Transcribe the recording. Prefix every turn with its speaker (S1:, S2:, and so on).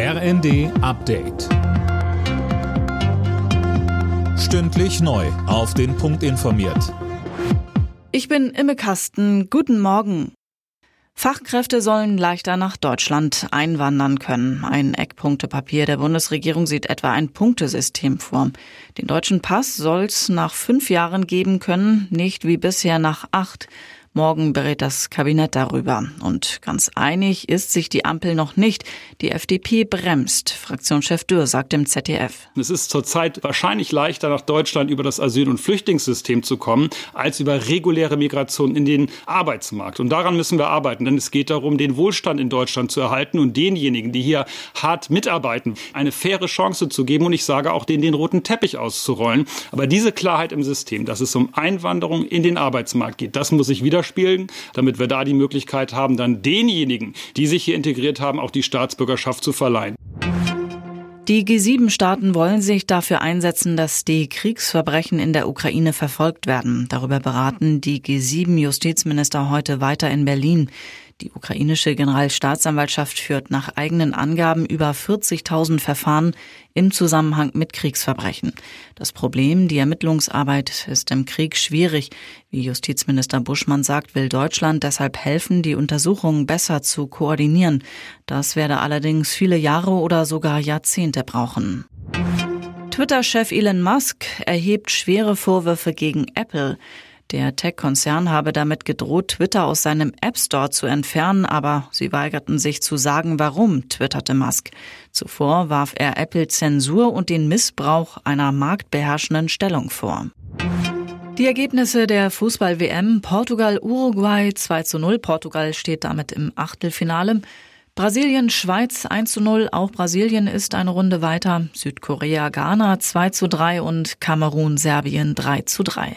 S1: RND Update. Stündlich neu. Auf den Punkt informiert.
S2: Ich bin Imme Kasten. Guten Morgen. Fachkräfte sollen leichter nach Deutschland einwandern können. Ein Eckpunktepapier der Bundesregierung sieht etwa ein Punktesystem vor. Den deutschen Pass soll es nach fünf Jahren geben können, nicht wie bisher nach acht. Morgen berät das Kabinett darüber. Und ganz einig ist sich die Ampel noch nicht. Die FDP bremst. Fraktionschef Dürr sagt im ZDF.
S3: Es ist zurzeit wahrscheinlich leichter, nach Deutschland über das Asyl- und Flüchtlingssystem zu kommen, als über reguläre Migration in den Arbeitsmarkt. Und daran müssen wir arbeiten, denn es geht darum, den Wohlstand in Deutschland zu erhalten und denjenigen, die hier hart mitarbeiten, eine faire Chance zu geben und ich sage auch denen den roten Teppich auszurollen. Aber diese Klarheit im System, dass es um Einwanderung in den Arbeitsmarkt geht, das muss ich wieder spielen, damit wir da die Möglichkeit haben, dann denjenigen, die sich hier integriert haben, auch die Staatsbürgerschaft zu verleihen.
S2: Die G7-Staaten wollen sich dafür einsetzen, dass die Kriegsverbrechen in der Ukraine verfolgt werden. Darüber beraten die G7-Justizminister heute weiter in Berlin. Die ukrainische Generalstaatsanwaltschaft führt nach eigenen Angaben über 40.000 Verfahren im Zusammenhang mit Kriegsverbrechen. Das Problem, die Ermittlungsarbeit ist im Krieg schwierig. Wie Justizminister Buschmann sagt, will Deutschland deshalb helfen, die Untersuchungen besser zu koordinieren. Das werde allerdings viele Jahre oder sogar Jahrzehnte brauchen. Twitter-Chef Elon Musk erhebt schwere Vorwürfe gegen Apple. Der Tech-Konzern habe damit gedroht, Twitter aus seinem App Store zu entfernen, aber sie weigerten sich zu sagen, warum, twitterte Musk. Zuvor warf er Apple Zensur und den Missbrauch einer marktbeherrschenden Stellung vor. Die Ergebnisse der Fußball-WM Portugal-Uruguay 2 zu 0. Portugal steht damit im Achtelfinale. Brasilien, Schweiz 1 zu 0. Auch Brasilien ist eine Runde weiter. Südkorea, Ghana 2 zu 3 und Kamerun, Serbien 3 zu 3.